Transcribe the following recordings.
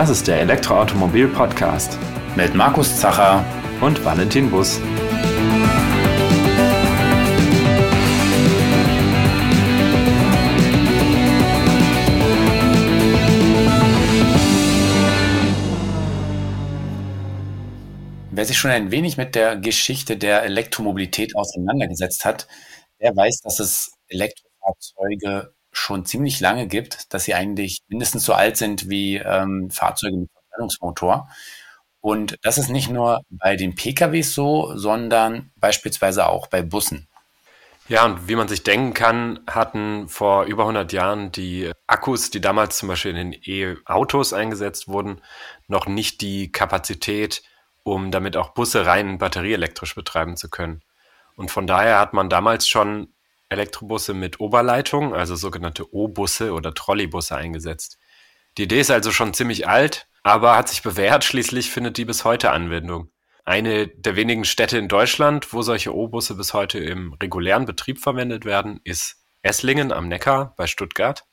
Das ist der Elektroautomobil-Podcast mit Markus Zacher und Valentin Bus. Wer sich schon ein wenig mit der Geschichte der Elektromobilität auseinandergesetzt hat, der weiß, dass es Elektrofahrzeuge schon ziemlich lange gibt, dass sie eigentlich mindestens so alt sind wie ähm, Fahrzeuge mit Verbrennungsmotor. Und das ist nicht nur bei den PKWs so, sondern beispielsweise auch bei Bussen. Ja, und wie man sich denken kann, hatten vor über 100 Jahren die Akkus, die damals zum Beispiel in den E-Autos eingesetzt wurden, noch nicht die Kapazität, um damit auch Busse rein batterieelektrisch betreiben zu können. Und von daher hat man damals schon Elektrobusse mit Oberleitung, also sogenannte O-Busse oder Trolleybusse eingesetzt. Die Idee ist also schon ziemlich alt, aber hat sich bewährt. Schließlich findet die bis heute Anwendung. Eine der wenigen Städte in Deutschland, wo solche O-Busse bis heute im regulären Betrieb verwendet werden, ist Esslingen am Neckar bei Stuttgart.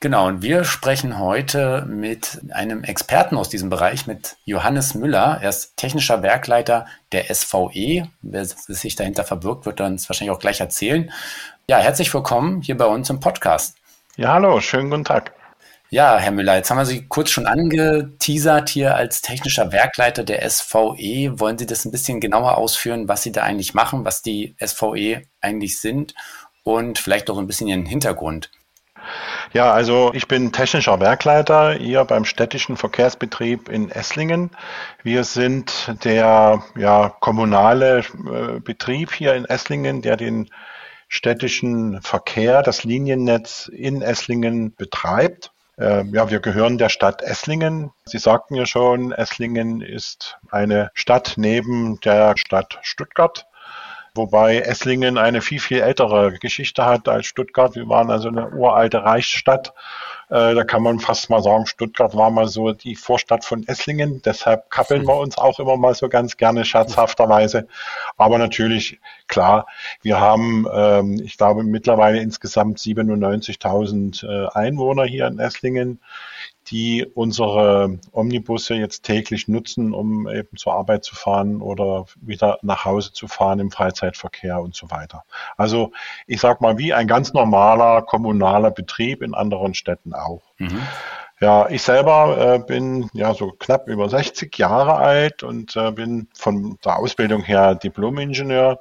Genau, und wir sprechen heute mit einem Experten aus diesem Bereich, mit Johannes Müller. Er ist technischer Werkleiter der SVE. Wer sich dahinter verbirgt, wird es wahrscheinlich auch gleich erzählen. Ja, herzlich willkommen hier bei uns im Podcast. Ja, hallo, schönen guten Tag. Ja, Herr Müller, jetzt haben wir Sie kurz schon angeteasert hier als technischer Werkleiter der SVE. Wollen Sie das ein bisschen genauer ausführen, was Sie da eigentlich machen, was die SVE eigentlich sind und vielleicht auch ein bisschen Ihren Hintergrund? Ja, also ich bin technischer Werkleiter hier beim städtischen Verkehrsbetrieb in Esslingen. Wir sind der ja, kommunale äh, Betrieb hier in Esslingen, der den städtischen Verkehr, das Liniennetz in Esslingen betreibt. Äh, ja, wir gehören der Stadt Esslingen. Sie sagten ja schon, Esslingen ist eine Stadt neben der Stadt Stuttgart wobei Esslingen eine viel, viel ältere Geschichte hat als Stuttgart. Wir waren also eine uralte Reichsstadt. Äh, da kann man fast mal sagen, Stuttgart war mal so die Vorstadt von Esslingen. Deshalb kappeln wir uns auch immer mal so ganz gerne scherzhafterweise. Aber natürlich, klar, wir haben, ähm, ich glaube, mittlerweile insgesamt 97.000 äh, Einwohner hier in Esslingen die unsere Omnibusse jetzt täglich nutzen, um eben zur Arbeit zu fahren oder wieder nach Hause zu fahren im Freizeitverkehr und so weiter. Also ich sag mal, wie ein ganz normaler kommunaler Betrieb in anderen Städten auch. Mhm. Ja, ich selber äh, bin ja so knapp über 60 Jahre alt und äh, bin von der Ausbildung her Diplom-Ingenieur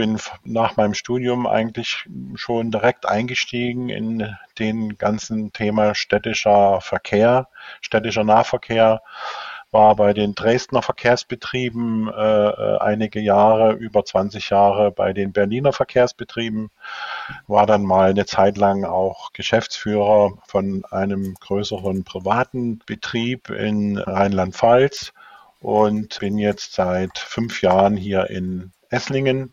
bin nach meinem Studium eigentlich schon direkt eingestiegen in den ganzen Thema städtischer Verkehr, städtischer Nahverkehr. War bei den Dresdner Verkehrsbetrieben äh, äh einige Jahre, über 20 Jahre bei den Berliner Verkehrsbetrieben, war dann mal eine Zeit lang auch Geschäftsführer von einem größeren privaten Betrieb in Rheinland-Pfalz und bin jetzt seit fünf Jahren hier in Esslingen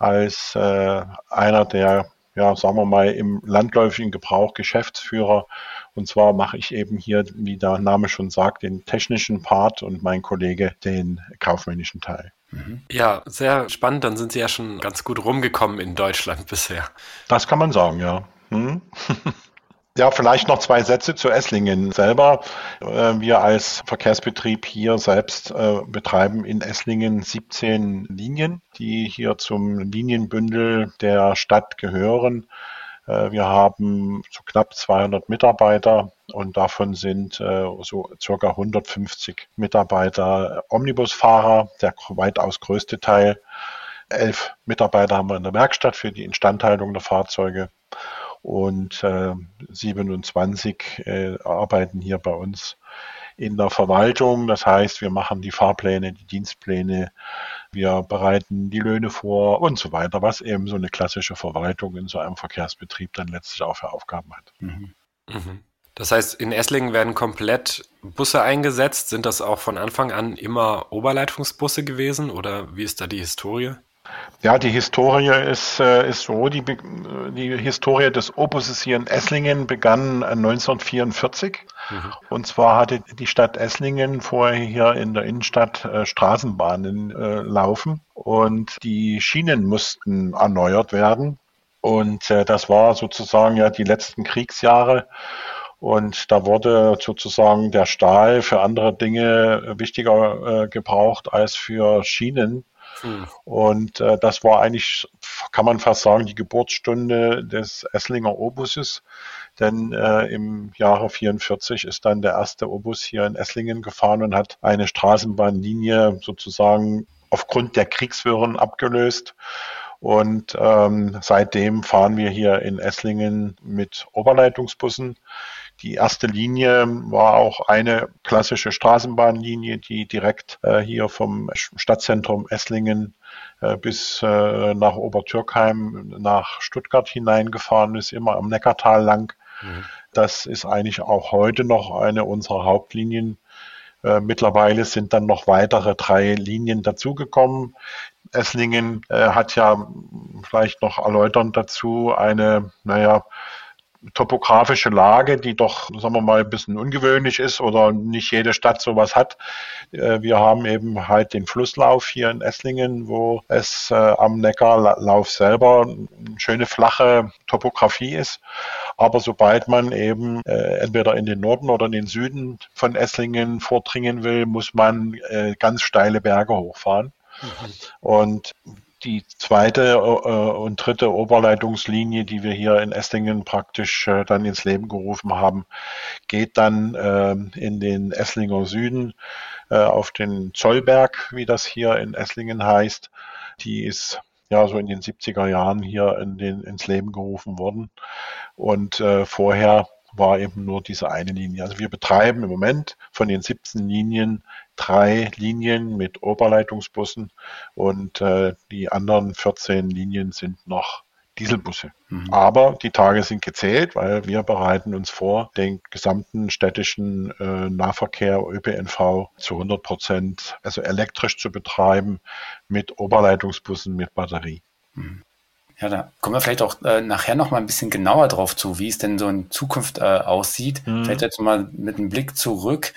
als äh, einer der, ja, sagen wir mal, im landläufigen Gebrauch Geschäftsführer. Und zwar mache ich eben hier, wie der Name schon sagt, den technischen Part und mein Kollege den kaufmännischen Teil. Mhm. Ja, sehr spannend. Dann sind Sie ja schon ganz gut rumgekommen in Deutschland bisher. Das kann man sagen, ja. Hm? Ja, vielleicht noch zwei Sätze zu Esslingen selber. Äh, wir als Verkehrsbetrieb hier selbst äh, betreiben in Esslingen 17 Linien, die hier zum Linienbündel der Stadt gehören. Äh, wir haben so knapp 200 Mitarbeiter und davon sind so circa 150 Mitarbeiter Omnibusfahrer, der weitaus größte Teil. Elf Mitarbeiter haben wir in der Werkstatt für die Instandhaltung der Fahrzeuge und äh, 27 äh, arbeiten hier bei uns in der Verwaltung. Das heißt, wir machen die Fahrpläne, die Dienstpläne, wir bereiten die Löhne vor und so weiter, was eben so eine klassische Verwaltung in so einem Verkehrsbetrieb dann letztlich auch für Aufgaben hat. Mhm. Mhm. Das heißt, in Esslingen werden komplett Busse eingesetzt. Sind das auch von Anfang an immer Oberleitungsbusse gewesen oder wie ist da die Historie? Ja, die Historie ist, äh, ist so, die, die Historie des Opuses hier in Esslingen begann 1944. Äh, mhm. Und zwar hatte die Stadt Esslingen vorher hier in der Innenstadt äh, Straßenbahnen laufen und die Schienen mussten erneuert werden. Und das war sozusagen ja die letzten Kriegsjahre. Und da wurde sozusagen der Stahl für andere Dinge wichtiger gebraucht als für Schienen. Hm. Und äh, das war eigentlich, kann man fast sagen, die Geburtsstunde des Esslinger Obuses. Denn äh, im Jahre 44 ist dann der erste Obus hier in Esslingen gefahren und hat eine Straßenbahnlinie sozusagen aufgrund der Kriegswirren abgelöst. Und ähm, seitdem fahren wir hier in Esslingen mit Oberleitungsbussen. Die erste Linie war auch eine klassische Straßenbahnlinie, die direkt äh, hier vom Stadtzentrum Esslingen äh, bis äh, nach Obertürkheim, nach Stuttgart hineingefahren ist, immer am Neckartal lang. Mhm. Das ist eigentlich auch heute noch eine unserer Hauptlinien. Äh, mittlerweile sind dann noch weitere drei Linien dazugekommen. Esslingen äh, hat ja vielleicht noch erläuternd dazu eine, naja, topografische Lage, die doch, sagen wir mal, ein bisschen ungewöhnlich ist oder nicht jede Stadt sowas hat. Äh, wir haben eben halt den Flusslauf hier in Esslingen, wo es äh, am Neckarlauf selber eine schöne flache Topografie ist. Aber sobald man eben äh, entweder in den Norden oder in den Süden von Esslingen vordringen will, muss man ganz steile Berge hochfahren. Mhm. Und die zweite äh, und dritte Oberleitungslinie, die wir hier in Esslingen praktisch äh, dann ins Leben gerufen haben, geht dann äh, in den Esslinger Süden äh, auf den Zollberg, wie das hier in Esslingen heißt. Die ist ja so in den 70er Jahren hier in den, ins Leben gerufen worden. Und äh, vorher war eben nur diese eine Linie. Also wir betreiben im Moment von den 17 Linien drei Linien mit Oberleitungsbussen und äh, die anderen 14 Linien sind noch Dieselbusse. Mhm. Aber die Tage sind gezählt, weil wir bereiten uns vor, den gesamten städtischen äh, Nahverkehr ÖPNV zu 100 Prozent, also elektrisch zu betreiben mit Oberleitungsbussen mit Batterie. Mhm. Ja, da kommen wir vielleicht auch äh, nachher noch mal ein bisschen genauer drauf zu, wie es denn so in Zukunft äh, aussieht. Mhm. Vielleicht jetzt mal mit einem Blick zurück.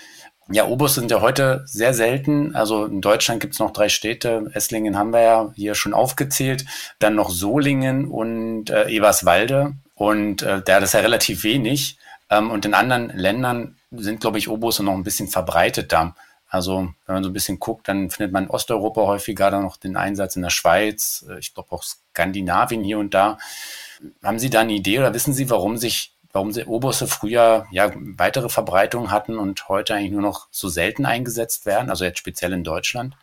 Ja, Obus sind ja heute sehr selten. Also in Deutschland gibt es noch drei Städte. Esslingen haben wir ja hier schon aufgezählt. Dann noch Solingen und äh, Eberswalde. Und äh, da ist ja relativ wenig. Ähm, und in anderen Ländern sind, glaube ich, Obusse noch ein bisschen verbreiteter. Also wenn man so ein bisschen guckt, dann findet man in Osteuropa häufiger dann noch den Einsatz in der Schweiz, äh, ich glaube auch Skandinavien hier und da. Haben Sie da eine Idee oder wissen Sie, warum sich, warum sie Obusse früher ja weitere Verbreitung hatten und heute eigentlich nur noch so selten eingesetzt werden, also jetzt speziell in Deutschland?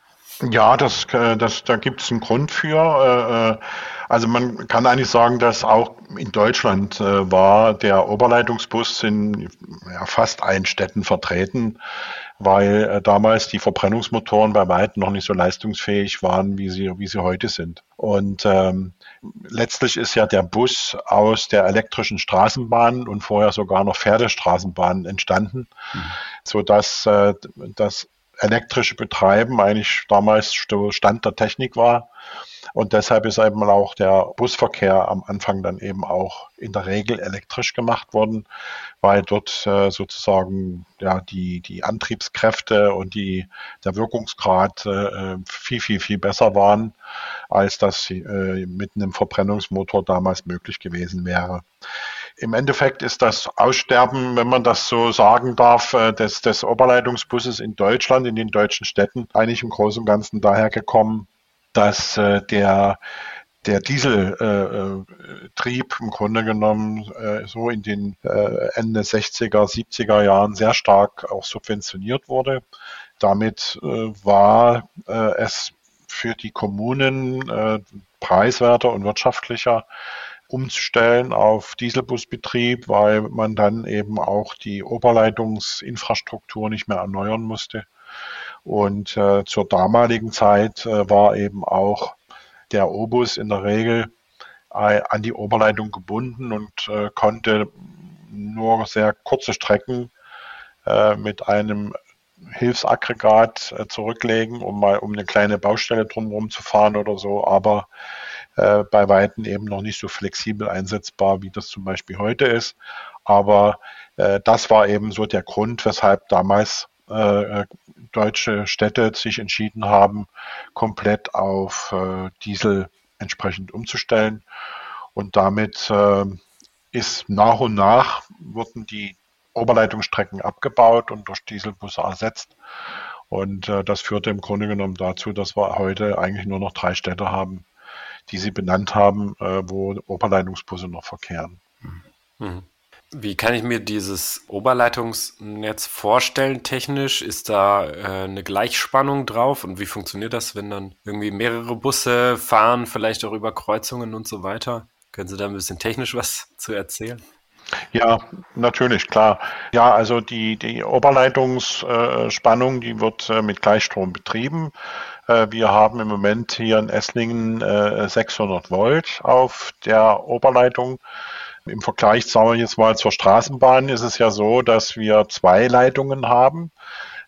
Ja, das, äh, das, da gibt es einen Grund für. Äh, also man kann eigentlich sagen, dass auch in Deutschland war der Oberleitungsbus in fast allen Städten vertreten weil äh, damals die Verbrennungsmotoren bei weitem noch nicht so leistungsfähig waren, wie sie, wie sie heute sind. Und ähm, letztlich ist ja der Bus aus der elektrischen Straßenbahn und vorher sogar noch Pferdestraßenbahn entstanden, mhm. so dass äh, das elektrische Betreiben eigentlich damals Stand der Technik war. Und deshalb ist eben auch der Busverkehr am Anfang dann eben auch in der Regel elektrisch gemacht worden, weil dort äh, sozusagen ja die, die Antriebskräfte und die, der Wirkungsgrad äh, viel, viel, viel besser waren, als das äh, mit einem Verbrennungsmotor damals möglich gewesen wäre. Im Endeffekt ist das Aussterben, wenn man das so sagen darf, äh, des, des Oberleitungsbusses in Deutschland, in den deutschen Städten, eigentlich im Großen und Ganzen daher gekommen, dass äh, der der Dieseltrieb äh, im Grunde genommen äh, so in den äh, Ende 60er, 70er Jahren sehr stark auch subventioniert wurde. Damit äh, war äh, es für die Kommunen äh, preiswerter und wirtschaftlicher umzustellen auf Dieselbusbetrieb, weil man dann eben auch die Oberleitungsinfrastruktur nicht mehr erneuern musste. Und äh, zur damaligen Zeit äh, war eben auch der Obus in der Regel äh, an die Oberleitung gebunden und äh, konnte nur sehr kurze Strecken äh, mit einem Hilfsaggregat äh, zurücklegen, um mal um eine kleine Baustelle drumherum zu fahren oder so, aber äh, bei Weitem eben noch nicht so flexibel einsetzbar, wie das zum Beispiel heute ist. Aber äh, das war eben so der Grund, weshalb damals äh, deutsche Städte sich entschieden haben, komplett auf äh, Diesel entsprechend umzustellen. Und damit äh, ist nach und nach wurden die Oberleitungsstrecken abgebaut und durch Dieselbusse ersetzt. Und äh, das führte im Grunde genommen dazu, dass wir heute eigentlich nur noch drei Städte haben, die Sie benannt haben, äh, wo Oberleitungsbusse noch verkehren. Mhm. Wie kann ich mir dieses Oberleitungsnetz vorstellen technisch? Ist da äh, eine Gleichspannung drauf? Und wie funktioniert das, wenn dann irgendwie mehrere Busse fahren, vielleicht auch über Kreuzungen und so weiter? Können Sie da ein bisschen technisch was zu erzählen? Ja, natürlich, klar. Ja, also die, die Oberleitungsspannung, die wird äh, mit Gleichstrom betrieben. Äh, wir haben im Moment hier in Esslingen 600 äh, Volt auf der Oberleitung. Im Vergleich, sagen wir jetzt mal zur Straßenbahn, ist es ja so, dass wir zwei Leitungen haben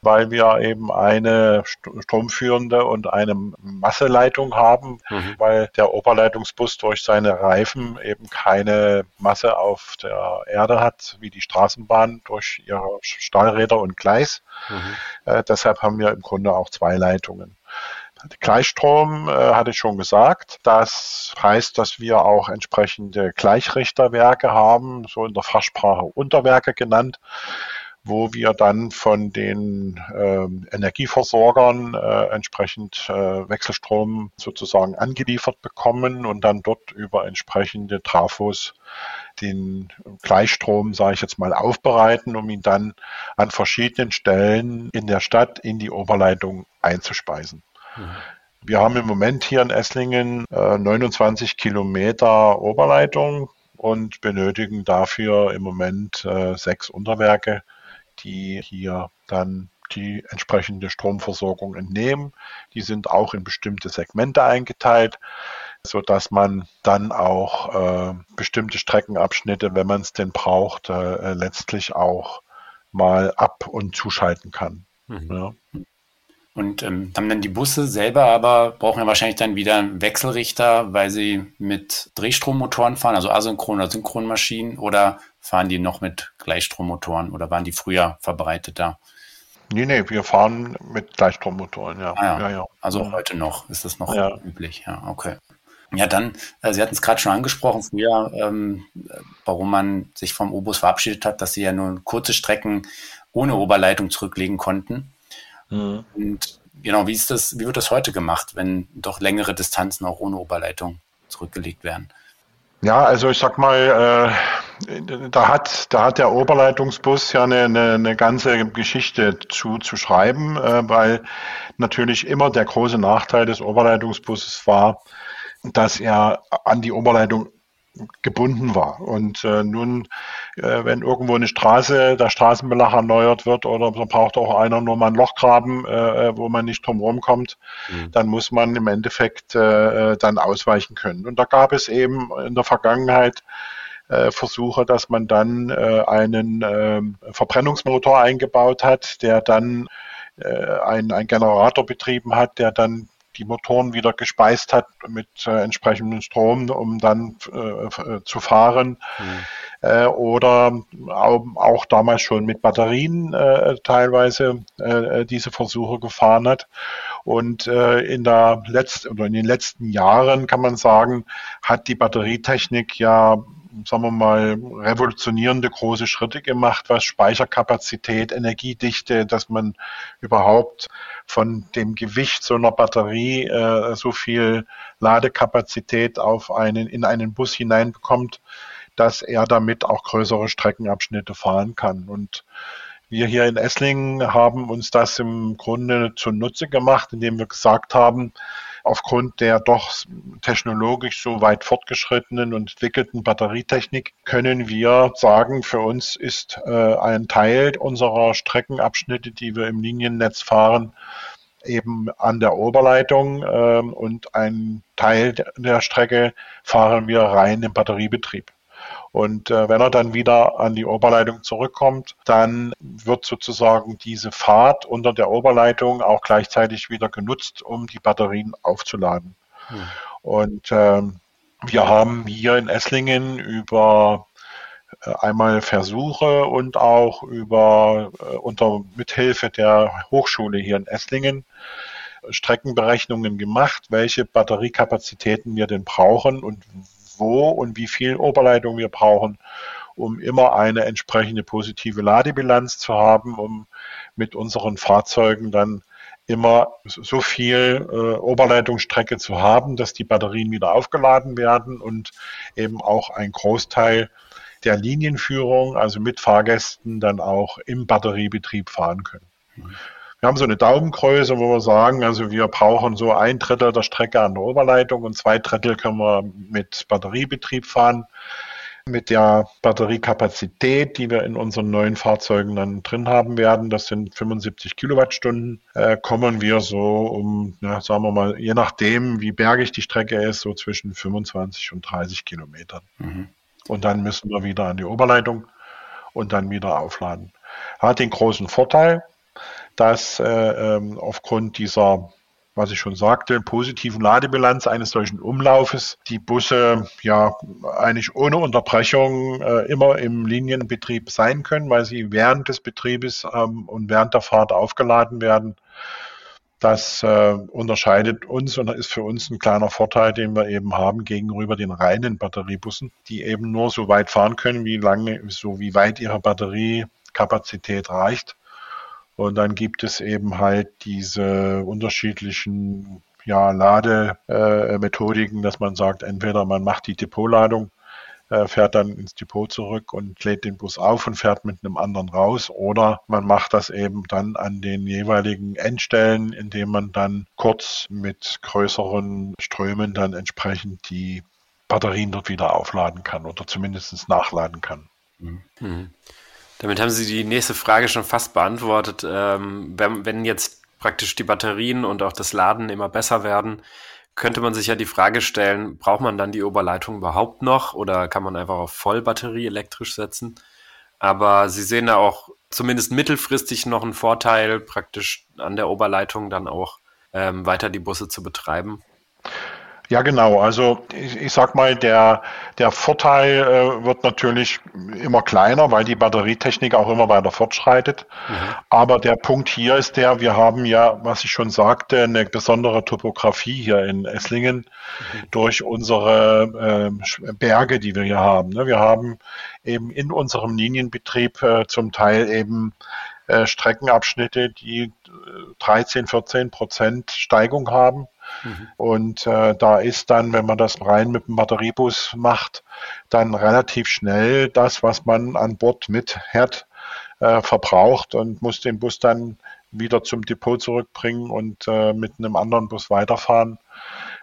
weil wir eben eine stromführende und eine Masseleitung haben, mhm. weil der Oberleitungsbus durch seine Reifen eben keine Masse auf der Erde hat, wie die Straßenbahn durch ihre Stahlräder und Gleis. Mhm. Äh, deshalb haben wir im Grunde auch zwei Leitungen. Gleichstrom äh, hatte ich schon gesagt. Das heißt, dass wir auch entsprechende Gleichrichterwerke haben, so in der Fachsprache Unterwerke genannt wo wir dann von den äh, Energieversorgern äh, entsprechend äh, Wechselstrom sozusagen angeliefert bekommen und dann dort über entsprechende Trafos den Gleichstrom, sage ich jetzt mal, aufbereiten, um ihn dann an verschiedenen Stellen in der Stadt in die Oberleitung einzuspeisen. Mhm. Wir haben im Moment hier in Esslingen äh, 29 Kilometer Oberleitung und benötigen dafür im Moment äh, sechs Unterwerke, die hier dann die entsprechende Stromversorgung entnehmen. Die sind auch in bestimmte Segmente eingeteilt, so dass man dann auch äh, bestimmte Streckenabschnitte, wenn man es denn braucht, äh, letztlich auch mal ab- und zuschalten kann. Mhm. Ja. Und ähm, haben dann die Busse selber aber brauchen ja wahrscheinlich dann wieder einen Wechselrichter, weil sie mit Drehstrommotoren fahren, also asynchron oder Synchronmaschinen, oder fahren die noch mit Gleichstrommotoren oder waren die früher verbreiteter? Nee, nee, wir fahren mit Gleichstrommotoren, ja. Ah, ja. ja, ja. Also heute noch ist das noch ja. üblich, ja, okay. Ja, dann, äh, Sie hatten es gerade schon angesprochen, früher, ähm, warum man sich vom Obus verabschiedet hat, dass Sie ja nur kurze Strecken ohne Oberleitung zurücklegen konnten. Mhm. Und genau, wie ist das, wie wird das heute gemacht, wenn doch längere Distanzen auch ohne Oberleitung zurückgelegt werden? Ja, also ich sag mal, äh, da hat, da hat der Oberleitungsbus ja eine, eine, eine ganze Geschichte zu, zu schreiben, äh, weil natürlich immer der große Nachteil des Oberleitungsbusses war, dass er an die Oberleitung gebunden war. Und äh, nun, äh, wenn irgendwo eine Straße, der Straßenbelag erneuert wird oder so braucht auch einer nur mal ein Loch graben, äh, äh wo man nicht drum rumkommt, mhm. dann muss man im Endeffekt äh, äh, dann ausweichen können. Und da gab es eben in der Vergangenheit äh, Versuche, dass man dann äh, einen äh, Verbrennungsmotor eingebaut hat, der dann äh, ein, ein Generator betrieben hat, der dann die Motoren wieder gespeist hat mit äh, entsprechendem Strom, um dann äh, äh zu fahren. Mhm. Äh, oder auch, auch, damals schon mit Batterien äh, teilweise äh, diese Versuche gefahren hat. Und in der letzten oder in den letzten Jahren kann man sagen, hat die Batterietechnik ja sagen wir mal, revolutionierende große Schritte gemacht, was Speicherkapazität, Energiedichte, dass man überhaupt von dem Gewicht so einer Batterie äh, so viel Ladekapazität auf einen, in einen Bus hineinbekommt, dass er damit auch größere Streckenabschnitte fahren kann. Und wir hier in Esslingen haben uns das im Grunde zunutze gemacht, indem wir gesagt haben, aufgrund der doch technologisch so weit fortgeschrittenen und entwickelten Batterietechnik können wir sagen, für uns ist äh, ein Teil unserer Streckenabschnitte, die wir im Liniennetz fahren, eben an der Oberleitung äh, und ein Teil der Strecke fahren wir rein im Batteriebetrieb. Und äh, wenn er dann wieder an die Oberleitung zurückkommt, dann wird sozusagen diese Fahrt unter der Oberleitung auch gleichzeitig wieder genutzt, um die Batterien aufzuladen. Hm. Und äh, wir haben hier in Esslingen über äh, einmal Versuche und auch über äh, unter Mithilfe der Hochschule hier in Esslingen Streckenberechnungen gemacht, welche Batteriekapazitäten wir denn brauchen und wo und wie viel Oberleitung wir brauchen, um immer eine entsprechende positive Ladebilanz zu haben, um mit unseren Fahrzeugen dann immer so viel äh, Oberleitungsstrecke zu haben, dass die Batterien wieder aufgeladen werden und eben auch ein Großteil der Linienführung, also mit Fahrgästen, dann auch im Batteriebetrieb fahren können. Wir haben so eine Daumengröße, wo wir sagen, also wir brauchen so ein Drittel der Strecke an der Oberleitung und zwei Drittel können wir mit Batteriebetrieb fahren. Mit der Batteriekapazität, die wir in unseren neuen Fahrzeugen dann drin haben werden, das sind 75 Kilowattstunden, äh, kommen wir so um, ja, sagen wir mal, je nachdem, wie bergig die Strecke ist, so zwischen 25 und 30 Kilometern. Mhm. Und dann müssen wir wieder an die Oberleitung und dann wieder aufladen. Hat den großen Vorteil, dass äh, ähm, aufgrund dieser was ich schon sagte, positiven Ladebilanz eines solchen Umlaufes die Busse ja eigentlich ohne Unterbrechung äh, immer im Linienbetrieb sein können, weil sie während des Betriebes ähm, und während der Fahrt aufgeladen werden. Das äh, unterscheidet uns und ist für uns ein kleiner Vorteil, den wir eben haben gegenüber den reinen Batteriebussen, die eben nur so weit fahren können, wie lange, so wie weit ihre Batteriekapazität reicht. Und dann gibt es eben halt diese unterschiedlichen ja, Lademethodiken, dass man sagt, entweder man macht die Depotladung, äh, fährt dann ins Depot zurück und lädt den Bus auf und fährt mit einem anderen raus, oder man macht das eben dann an den jeweiligen Endstellen, indem man dann kurz mit größeren Strömen dann entsprechend die Batterien dort wieder aufladen kann oder zumindest nachladen kann. Mhm. Damit haben Sie die nächste Frage schon fast beantwortet. Ähm, wenn, wenn jetzt praktisch die Batterien und auch das Laden immer besser werden, könnte man sich ja die Frage stellen, braucht man dann die Oberleitung überhaupt noch oder kann man einfach auf Vollbatterie elektrisch setzen? Aber Sie sehen da auch zumindest mittelfristig noch einen Vorteil, praktisch an der Oberleitung dann auch ähm, weiter die Busse zu betreiben. Ja, genau. Also ich, ich sag mal, der, der Vorteil äh, wird natürlich immer kleiner, weil die Batterietechnik auch immer weiter fortschreitet. Mhm. Aber der Punkt hier ist der, wir haben ja, was ich schon sagte, eine besondere Topografie hier in Esslingen mhm. durch unsere äh, Berge, die wir hier haben. Ne? Wir haben eben in unserem Linienbetrieb äh, zum Teil eben äh, Streckenabschnitte, die 13, äh, 14 Prozent Steigung haben. Mhm. Und äh, da ist dann, wenn man das rein mit dem Batteriebus macht, dann relativ schnell das, was man an Bord mit Herd äh, verbraucht und muss den Bus dann wieder zum Depot zurückbringen und äh, mit einem anderen Bus weiterfahren.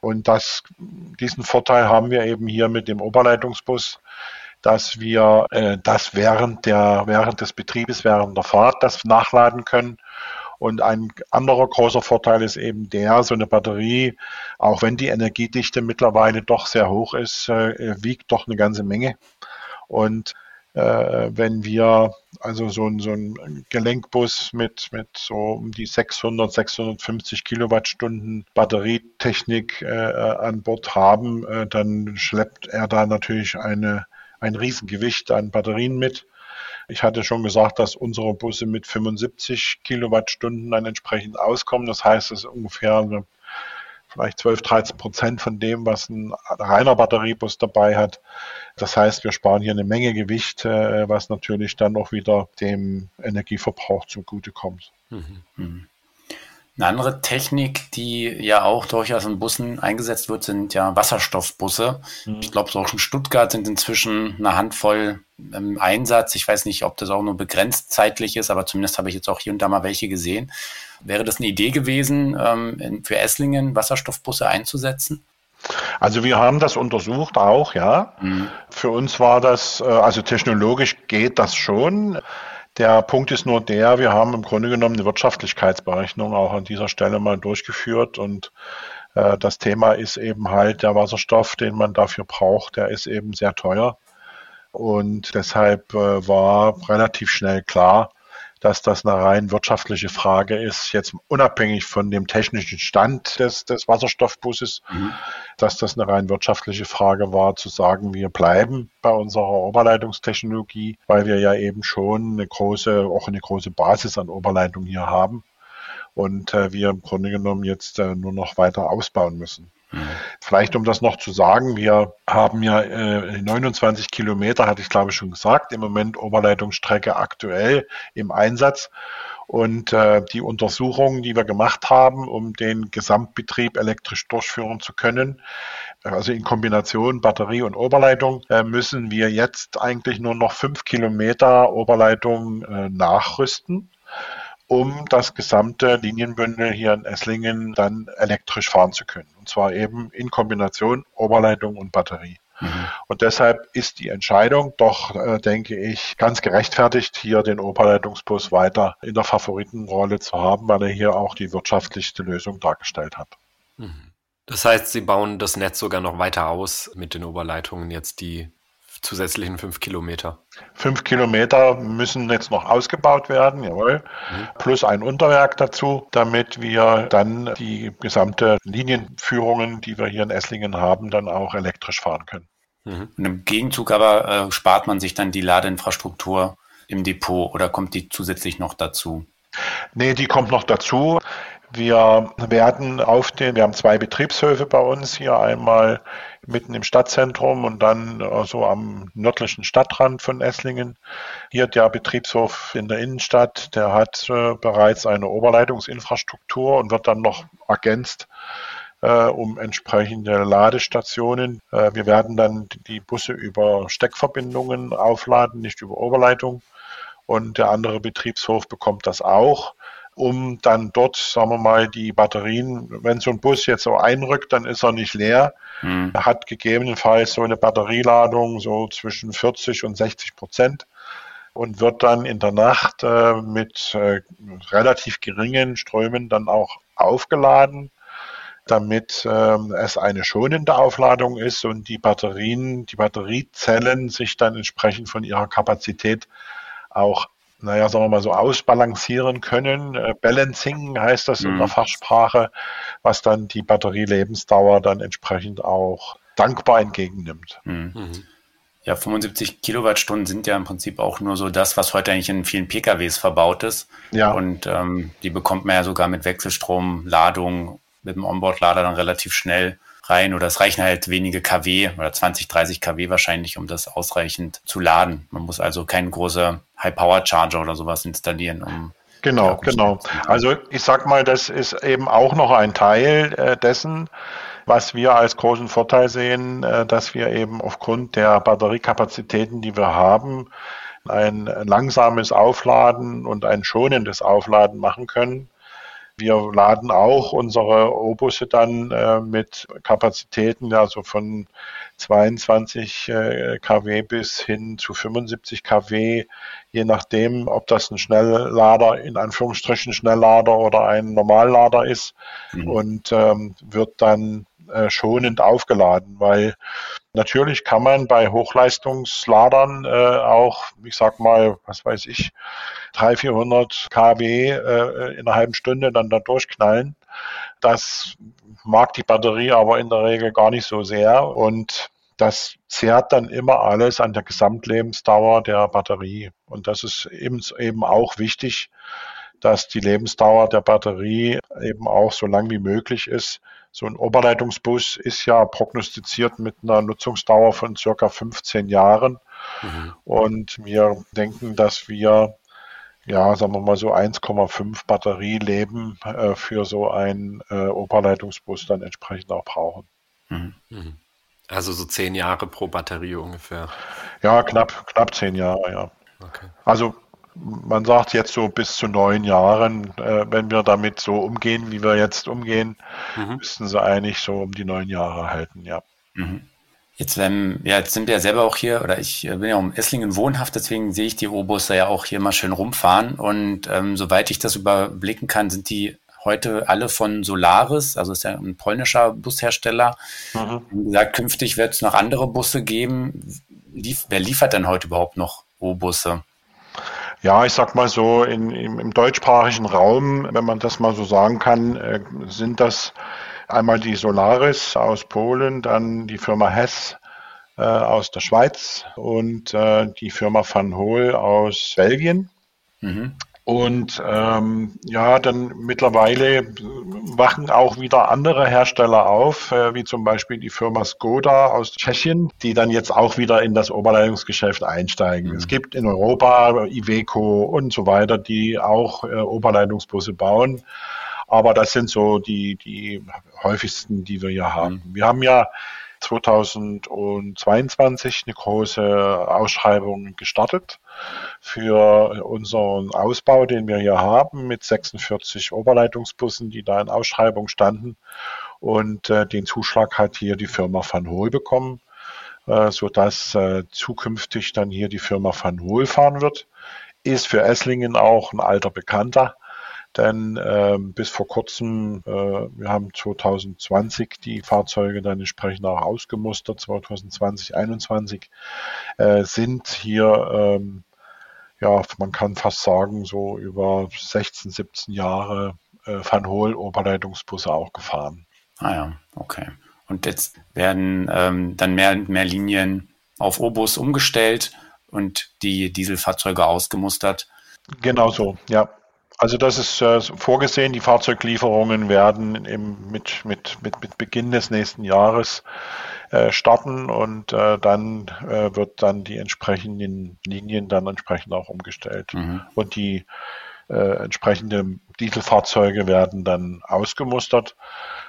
Und das, diesen Vorteil haben wir eben hier mit dem Oberleitungsbus, dass wir äh, das während der während des Betriebes, während der Fahrt das nachladen können und ein anderer großer Vorteil ist eben der, so eine Batterie, auch wenn die Energiedichte mittlerweile doch sehr hoch ist, äh, wiegt doch eine ganze Menge. Und äh, wenn wir also so, ein, so ein Gelenkbus mit, mit so um die 600, 650 Kilowattstunden Batterietechnik äh, an Bord haben, äh, dann schleppt er da natürlich eine, ein Riesengewicht an Batterien mit. Ich hatte schon gesagt, dass unsere Busse mit 75 Kilowattstunden dann entsprechend auskommen. Das heißt, es ist ungefähr vielleicht 12, 13 Prozent von dem, was ein reiner Batteriebus dabei hat. Das heißt, wir sparen hier eine Menge Gewicht, äh, was natürlich dann auch wieder dem Energieverbrauch zugutekommt. Mhm. Mhm. Eine andere Technik, die ja auch durchaus in Bussen eingesetzt wird, sind ja Wasserstoffbusse. Mhm. Ich glaube, so auch in Stuttgart sind inzwischen eine Handvoll im Einsatz. Ich weiß nicht, ob das auch nur begrenzt zeitlich ist, aber zumindest habe ich jetzt auch hier und da mal welche gesehen. Wäre das eine Idee gewesen, ähm, für Esslingen Wasserstoffbusse einzusetzen? Also wir haben das untersucht auch, ja. Mhm. Für uns war das, äh, also technologisch geht das schon. Der Punkt ist nur der, wir haben im Grunde genommen eine Wirtschaftlichkeitsberechnung auch an dieser Stelle mal durchgeführt und äh, das Thema ist eben halt der Wasserstoff, den man dafür braucht, der ist eben sehr teuer. Und deshalb äh, war relativ schnell klar, dass das eine rein wirtschaftliche Frage ist, jetzt unabhängig von dem technischen Stand des, des Wasserstoffbusses, mhm. dass das eine rein wirtschaftliche Frage war, zu sagen, wir bleiben bei unserer Oberleitungstechnologie, weil wir ja eben schon eine große, auch eine große Basis an Oberleitung hier haben und äh, wir im Grunde genommen jetzt äh, nur noch weiter ausbauen müssen. Vielleicht um das noch zu sagen, wir haben ja äh, 29 Kilometer, hatte ich glaube ich schon gesagt, im Moment Oberleitungsstrecke aktuell im Einsatz. Und äh, die Untersuchungen, die wir gemacht haben, um den Gesamtbetrieb elektrisch durchführen zu können, also in Kombination Batterie und Oberleitung, äh, müssen wir jetzt eigentlich nur noch fünf Kilometer Oberleitung äh, nachrüsten um das gesamte Linienbündel hier in Esslingen dann elektrisch fahren zu können. Und zwar eben in Kombination Oberleitung und Batterie. Mhm. Und deshalb ist die Entscheidung doch, äh, denke ich, ganz gerechtfertigt, hier den Oberleitungsbus weiter in der Favoritenrolle zu haben, weil er hier auch die wirtschaftlichste Lösung dargestellt hat. Mhm. Das heißt, Sie bauen das Netz sogar noch weiter aus mit den Oberleitungen jetzt, die zusätzlichen fünf Kilometer. Fünf Kilometer müssen jetzt noch ausgebaut werden, jawohl, mhm. plus ein Unterwerk dazu, damit wir dann die gesamte Linienführungen, die wir hier in Esslingen haben, dann auch elektrisch fahren können. Mhm. Und im Gegenzug aber äh, spart man sich dann die Ladeinfrastruktur im Depot oder kommt die zusätzlich noch dazu? Nee, die kommt noch dazu. Wir werden auf den, wir haben zwei Betriebshöfe bei uns hier, einmal mitten im Stadtzentrum und dann so also am nördlichen Stadtrand von Esslingen. Hier der Betriebshof in der Innenstadt, der hat äh, bereits eine Oberleitungsinfrastruktur und wird dann noch ergänzt äh, um entsprechende Ladestationen. Äh, wir werden dann die Busse über Steckverbindungen aufladen, nicht über Oberleitung. Und der andere Betriebshof bekommt das auch um dann dort, sagen wir mal, die Batterien, wenn so ein Bus jetzt so einrückt, dann ist er nicht leer. Mhm. Er hat gegebenenfalls so eine Batterieladung so zwischen 40 und 60 Prozent und wird dann in der Nacht äh, mit äh, relativ geringen Strömen dann auch aufgeladen, damit äh, es eine schonende Aufladung ist und die Batterien, die Batteriezellen sich dann entsprechend von ihrer Kapazität auch naja, sagen wir mal so ausbalancieren können. Äh, Balancing heißt das mhm. in der mhm. Fachsprache, was dann die Batterielebensdauer dann entsprechend auch dankbar entgegennimmt. Mhm. mhm. Ja, 75 Kilowattstunden sind ja im Prinzip auch nur so das, was heute eigentlich in vielen PKWs verbaut ist. Ja. Und ähm, die bekommt man ja sogar mit Wechselstromladung, mit dem Onboard-Lader dann relativ schnell rein oder es reichen halt wenige kW oder 20, 30 kW wahrscheinlich, um das ausreichend zu laden. Man muss also keinen großen High-Power-Charger oder sowas installieren, um Genau, genau. Also ich sag mal, das ist eben auch noch ein Teil äh, dessen, was wir als großen Vorteil sehen, äh, dass wir eben aufgrund der Batteriekapazitäten, die wir haben, ein langsames Aufladen und ein schonendes Aufladen machen können. Wir laden auch unsere O-Busse dann äh, mit Kapazitäten, also von 22 äh, kW bis hin zu 75 kW, je nachdem, ob das ein Schnelllader, in Anführungsstrichen Schnelllader oder ein Normallader ist mhm. und ähm, wird dann äh, schonend aufgeladen, weil natürlich kann man bei Hochleistungsladern äh, auch, ich sag mal, was weiß ich, 300, 400 kW äh, in einer halben Stunde dann da durchknallen. Das mag die Batterie aber in der Regel gar nicht so sehr und das zehrt dann immer alles an der Gesamtlebensdauer der Batterie. Und das ist eben, eben auch wichtig, dass die Lebensdauer der Batterie eben auch so lang wie möglich ist. So ein Oberleitungsbus ist ja prognostiziert mit einer Nutzungsdauer von circa 15 Jahren. Mhm. Und wir denken, dass wir, ja, sagen wir mal so 1,5 Batterieleben äh, für so einen äh, Oberleitungsbus dann entsprechend auch brauchen. Mhm. mhm. Also so zehn Jahre pro Batterie ungefähr. Ja, knapp, knapp zehn Jahre, ja. Okay. Also man sagt jetzt so bis zu neun Jahren, äh, wenn wir damit so umgehen, wie wir jetzt umgehen, mhm. müssten sie eigentlich so um die neun Jahre halten, ja. Mhm. Jetzt, ähm, ja, jetzt sind wir ja selber auch hier, oder ich äh, bin ja um Esslingen wohnhaft, deswegen sehe ich die Robuster ja auch hier mal schön rumfahren. Und ähm, soweit ich das überblicken kann, sind die heute alle von Solaris, also ist ja ein polnischer Bushersteller. Mhm. Wie gesagt, künftig wird es noch andere Busse geben. Lief, wer liefert denn heute überhaupt noch O-Busse? Ja, ich sag mal so, in, im, im deutschsprachigen Raum, wenn man das mal so sagen kann, äh, sind das einmal die Solaris aus Polen, dann die Firma Hess äh, aus der Schweiz und äh, die Firma Van Hool aus Belgien. Mhm. Und ähm, ja, dann mittlerweile wachen auch wieder andere Hersteller auf, äh, wie zum Beispiel die Firma Skoda aus Tschechien, die dann jetzt auch wieder in das Oberleitungsgeschäft einsteigen. Mhm. Es gibt in Europa Iveco und so weiter, die auch äh, Oberleitungsbusse bauen. Aber das sind so die, die häufigsten, die wir hier haben. Mhm. Wir haben ja 2022 eine große Ausschreibung gestartet für unseren Ausbau, den wir hier haben, mit 46 Oberleitungsbussen, die da in Ausschreibung standen. Und äh, den Zuschlag hat hier die Firma Van Hool bekommen, äh, sodass äh, zukünftig dann hier die Firma Van Hool fahren wird. Ist für Esslingen auch ein alter Bekannter denn äh, bis vor kurzem, äh, wir haben 2020 die Fahrzeuge dann entsprechend auch ausgemustert, 2020, 2021 äh, sind hier, ähm, ja, man kann fast sagen, so über 16, 17 Jahre äh, Van Hool Oberleitungsbusse auch gefahren. Ah ja, okay. Und jetzt werden ähm, dann mehr und mehr Linien auf Obus umgestellt und die Dieselfahrzeuge ausgemustert. Genau so, ja. Also das ist äh, vorgesehen. Die Fahrzeuglieferungen werden im, mit, mit, mit, mit Beginn des nächsten Jahres äh, starten und äh, dann äh, wird dann die entsprechenden Linien dann entsprechend auch umgestellt. Mhm. Und die äh, entsprechenden Dieselfahrzeuge werden dann ausgemustert.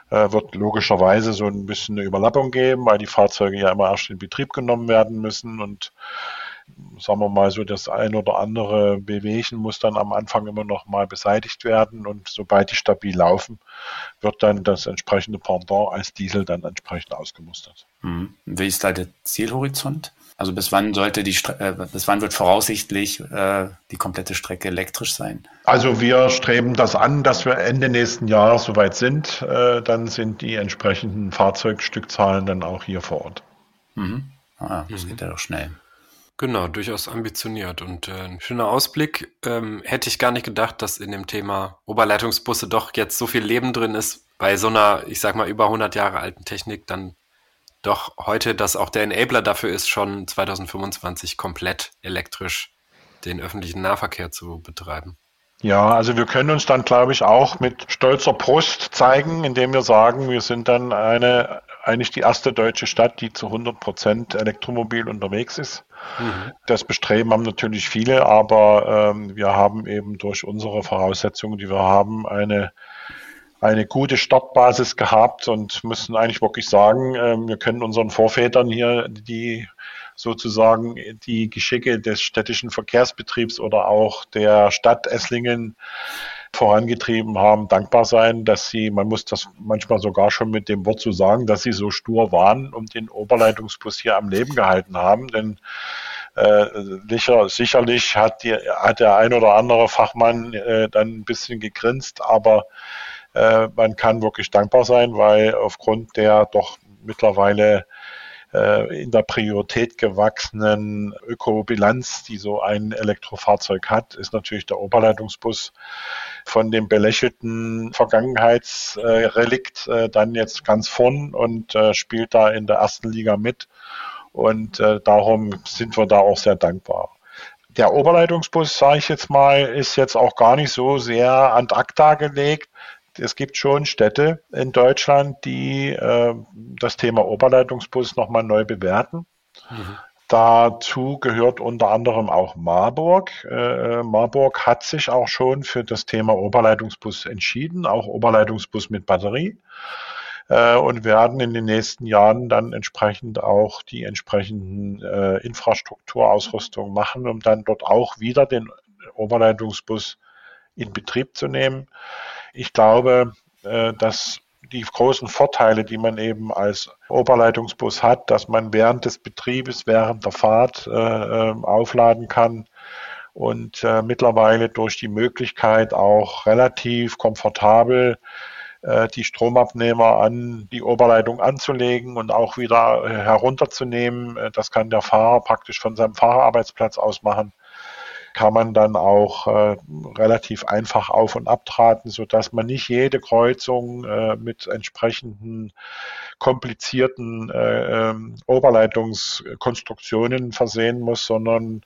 Äh, wird logischerweise so ein bisschen eine Überlappung geben, weil die Fahrzeuge ja immer erst in Betrieb genommen werden müssen und sagen wir mal so, das ein oder andere Bewegen muss dann am Anfang immer noch mal beseitigt werden und sobald die stabil laufen, wird dann das entsprechende Pendant als Diesel dann entsprechend ausgemustert. Mhm. Wie ist da der Zielhorizont? Also bis wann sollte die äh, bis wann wird voraussichtlich äh, die komplette Strecke elektrisch sein? Also wir streben das an, dass wir Ende nächsten Jahres soweit sind. Äh, dann sind die entsprechenden Fahrzeugstückzahlen dann auch hier vor Ort. Mhm. Ah, das mhm. geht ja doch schnell. Genau, durchaus ambitioniert und äh, ein schöner Ausblick. Ähm, hätte ich gar nicht gedacht, dass in dem Thema Oberleitungsbusse doch jetzt so viel Leben drin ist, bei so einer, ich sag mal, über 100 Jahre alten Technik dann doch heute, dass auch der Enabler dafür ist, schon 2025 komplett elektrisch den öffentlichen Nahverkehr zu betreiben. Ja, also wir können uns dann, glaube ich, auch mit stolzer Brust zeigen, indem wir sagen, wir sind dann eine, eigentlich die erste deutsche Stadt, die zu 100 Prozent elektromobil unterwegs ist. Mhm. Das Bestreben haben natürlich viele, aber ähm, wir haben eben durch unsere Voraussetzungen, die wir haben, eine eine gute Startbasis gehabt und müssen eigentlich wirklich sagen, äh, wir können unseren Vorvätern hier die sozusagen die Geschicke des städtischen Verkehrsbetriebs oder auch der Stadt Esslingen vorangetrieben haben, dankbar sein, dass sie, man muss das manchmal sogar schon mit dem Wort so sagen, dass sie so stur waren und den Oberleitungsbus hier am Leben gehalten haben, denn äh, sicher, sicherlich hat, die, hat der ein oder andere Fachmann äh, dann ein bisschen gegrinst, aber äh, man kann wirklich dankbar sein, weil aufgrund der doch mittlerweile äh, in der Priorität gewachsenen Ökobilanz, die so ein Elektrofahrzeug hat, ist natürlich der Oberleitungsbus von dem belächelten Vergangenheitsrelikt äh, dann jetzt ganz vorn und äh, spielt da in der ersten Liga mit. Und darum sind wir da auch sehr dankbar der Oberleitungsbus, sage ich jetzt mal, ist jetzt auch gar nicht so sehr an ACTA gelegt es gibt schon Städte in Deutschland, die äh, das Thema Oberleitungsbus nochmal neu bewerten. Mhm. Dazu gehört unter anderem auch Marburg. Äh, Marburg hat sich auch schon für das Thema Oberleitungsbus entschieden, auch Oberleitungsbus mit Batterie. Äh, und werden in den nächsten Jahren dann entsprechend auch die entsprechenden äh, Infrastrukturausrüstung machen, um dann dort auch wieder den Oberleitungsbus in Betrieb zu nehmen. Ich glaube, äh, dass die großen Vorteile, die man eben als Oberleitungsbus hat, dass man während des Betriebes, während der Fahrt äh, ähm, aufladen kann und äh, mittlerweile durch die Möglichkeit auch relativ komfortabel äh, die Stromabnehmer an die Oberleitung anzulegen und auch wieder äh, herunterzunehmen. Äh, das kann der Fahrer praktisch von seinem Fahrerarbeitsplatz aus machen kann man dann auch äh, relativ einfach auf und abtraten, so dass man nicht jede Kreuzung äh, mit entsprechenden komplizierten äh, ähm, Oberleitungskonstruktionen versehen muss, sondern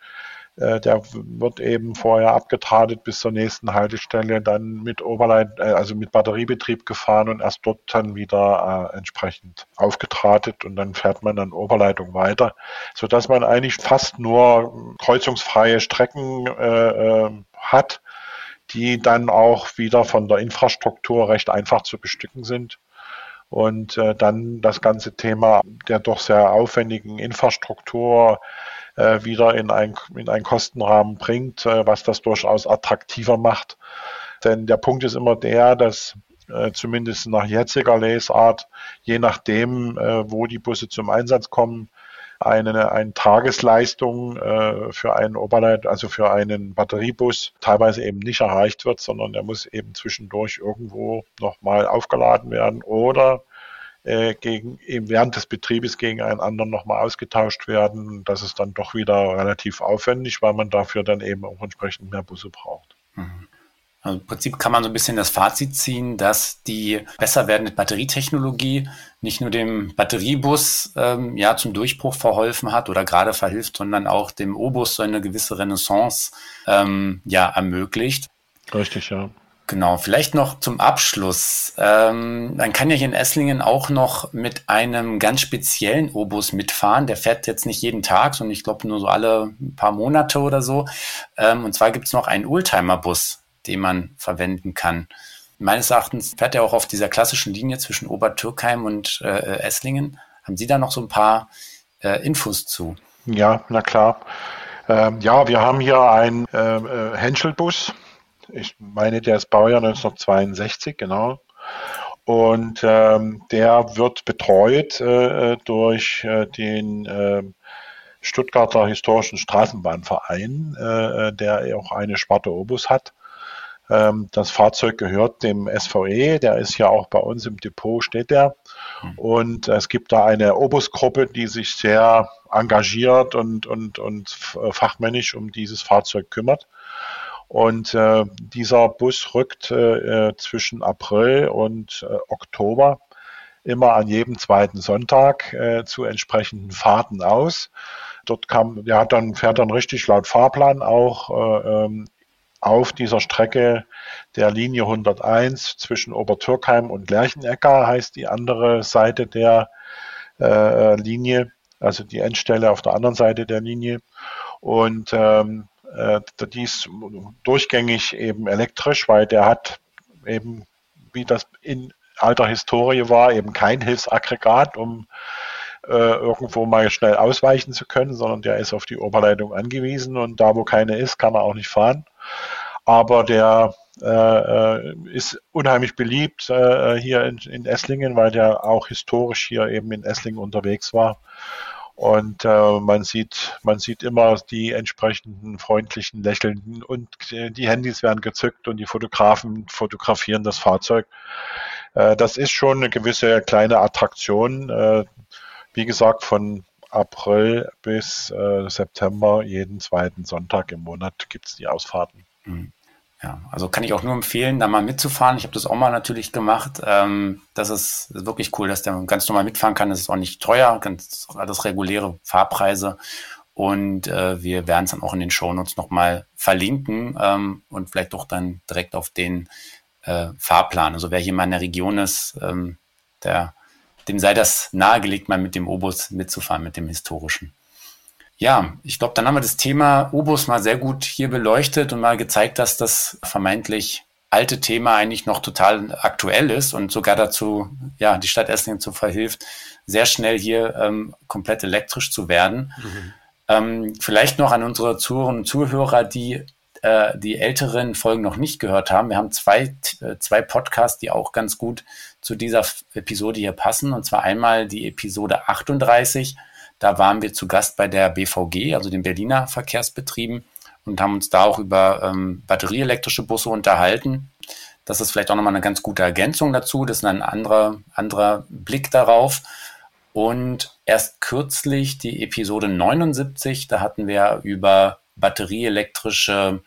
der wird eben vorher abgetratet bis zur nächsten Haltestelle, dann mit Oberleit, äh, also mit Batteriebetrieb gefahren und erst dort dann wieder äh, entsprechend aufgetratet und dann fährt man dann Oberleitung weiter, so dass man eigentlich fast nur kreuzungsfreie Strecken äh, äh, hat, die dann auch wieder von der Infrastruktur recht einfach zu bestücken sind. Und äh, dann das ganze Thema der doch sehr aufwendigen Infrastruktur äh, wieder in, ein, in einen Kostenrahmen bringt, äh, was das durchaus attraktiver macht. Denn der Punkt ist immer der, dass äh, zumindest nach jetziger Lesart, je nachdem, äh, wo die Busse zum Einsatz kommen, eine, eine Tagesleistung äh, für einen Oberleit, also für einen Batteriebus teilweise eben nicht erreicht wird, sondern der muss eben zwischendurch irgendwo nochmal aufgeladen werden oder äh, gegen, während des Betriebes gegen einen anderen nochmal ausgetauscht werden. Das ist dann doch wieder relativ aufwendig, weil man dafür dann eben auch entsprechend mehr Busse braucht. Mhm. Also Im Prinzip kann man so ein bisschen das Fazit ziehen, dass die besser werdende Batterietechnologie nicht nur dem Batteriebus ähm, ja zum Durchbruch verholfen hat oder gerade verhilft, sondern auch dem O-Bus so eine gewisse Renaissance ähm, ja ermöglicht. Richtig, ja. Genau, vielleicht noch zum Abschluss. Ähm, man kann ja hier in Esslingen auch noch mit einem ganz speziellen Obus mitfahren. Der fährt jetzt nicht jeden Tag, sondern ich glaube nur so alle paar Monate oder so. Ähm, und zwar gibt es noch einen Oldtimer-Bus, den man verwenden kann. Meines Erachtens fährt er auch auf dieser klassischen Linie zwischen Obertürkheim und äh, Esslingen. Haben Sie da noch so ein paar äh, Infos zu? Ja, na klar. Ähm, ja, wir haben hier einen äh, äh Henschelbus ich meine, der ist Baujahr 1962, genau. Und ähm, der wird betreut äh, durch äh, den äh, Stuttgarter Historischen Straßenbahnverein, äh, der auch eine Sparte Obus hat. Ähm, das Fahrzeug gehört dem SVE, der ist ja auch bei uns im Depot, steht der. Hm. Und es gibt da eine Obusgruppe, die sich sehr engagiert und, und, und fachmännisch um dieses Fahrzeug kümmert. Und äh, dieser Bus rückt äh, äh, zwischen April und äh, Oktober immer an jedem zweiten Sonntag äh, zu entsprechenden Fahrten aus. Dort kam, hat dann, fährt dann richtig laut Fahrplan auch äh, ähm, auf dieser Strecke der Linie 101 zwischen Obertürkheim und Lerchenecker heißt die andere Seite der Linie, also die Endstelle auf der anderen Seite der Linie. Und ähm, äh, die ist durchgängig eben elektrisch, weil der hat eben, wie das in alter Historie war, eben kein Hilfsaggregat, um äh, irgendwo mal schnell ausweichen zu können, sondern der ist auf die Oberleitung angewiesen und da, wo keine ist, kann er auch nicht fahren. Aber der äh, äh ist unheimlich beliebt äh, hier in, in Esslingen, weil der auch historisch hier eben in Esslingen unterwegs war und äh, man sieht, man sieht immer die entsprechenden freundlichen Lächelnden und die Handys werden gezückt und die Fotografen fotografieren das Fahrzeug. Äh, das ist schon eine gewisse kleine Attraktion. Äh, wie gesagt, von April bis äh, September jeden zweiten Sonntag im Monat gibt es die Ausfahrten. Mhm. Ja, also kann ich auch nur empfehlen, da mal mitzufahren. Ich habe das auch mal natürlich gemacht. Ähm, das ist wirklich cool, dass der ganz normal mitfahren kann. Das ist auch nicht teuer, ganz alles reguläre Fahrpreise. Und äh, wir werden es dann auch in den Shownotes nochmal verlinken ähm, und vielleicht auch dann direkt auf den äh, Fahrplan. Also wer hier mal in der Region ist, ähm, der, dem sei das nahegelegt, mal mit dem Obus mitzufahren, mit dem historischen. Ja, ich glaube, dann haben wir das Thema Obus mal sehr gut hier beleuchtet und mal gezeigt, dass das vermeintlich alte Thema eigentlich noch total aktuell ist und sogar dazu, ja, die Stadt Esslingen zu verhilft, sehr schnell hier ähm, komplett elektrisch zu werden. Mhm. Ähm, vielleicht noch an unsere Zuhörerinnen und Zuhörer, die äh, die älteren Folgen noch nicht gehört haben. Wir haben zwei, äh, zwei Podcasts, die auch ganz gut zu dieser Episode hier passen. Und zwar einmal die Episode 38 da waren wir zu Gast bei der BVG, also den Berliner Verkehrsbetrieben, und haben uns da auch über ähm, batterieelektrische Busse unterhalten. Das ist vielleicht auch nochmal eine ganz gute Ergänzung dazu. Das ist ein anderer, anderer Blick darauf. Und erst kürzlich die Episode 79, da hatten wir über batterieelektrische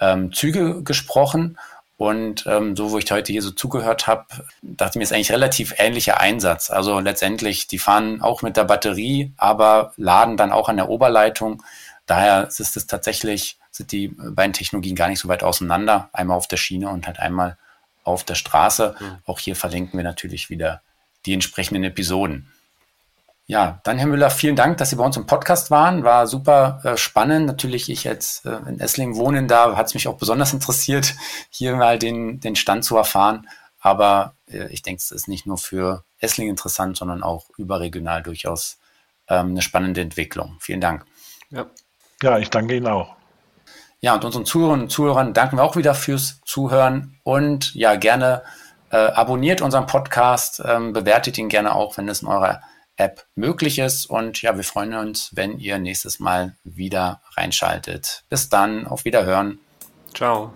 ähm, Züge gesprochen. Und ähm, so, wo ich heute hier so zugehört habe, dachte ich mir, ist eigentlich relativ ähnlicher Einsatz. Also letztendlich, die fahren auch mit der Batterie, aber laden dann auch an der Oberleitung. daher ist es tatsächlich, sind die beiden Technologien gar nicht so weit auseinander. Einmal auf der Schiene und halt einmal auf der Straße. Mhm. Auch hier verlinken wir natürlich wieder die entsprechenden Episoden. Ja, dann Herr Müller, vielen Dank, dass Sie bei uns im Podcast waren. War super äh, spannend. Natürlich, ich jetzt äh, in Esslingen wohnen, da hat es mich auch besonders interessiert, hier mal den, den Stand zu erfahren. Aber äh, ich denke, es ist nicht nur für Esslingen interessant, sondern auch überregional durchaus ähm, eine spannende Entwicklung. Vielen Dank. Ja. ja, ich danke Ihnen auch. Ja, und unseren Zuhörerinnen und Zuhörern danken wir auch wieder fürs Zuhören und ja, gerne äh, abonniert unseren Podcast, ähm, bewertet ihn gerne auch, wenn es in eurer App möglich ist. Und ja, wir freuen uns, wenn ihr nächstes Mal wieder reinschaltet. Bis dann, auf Wiederhören. Ciao.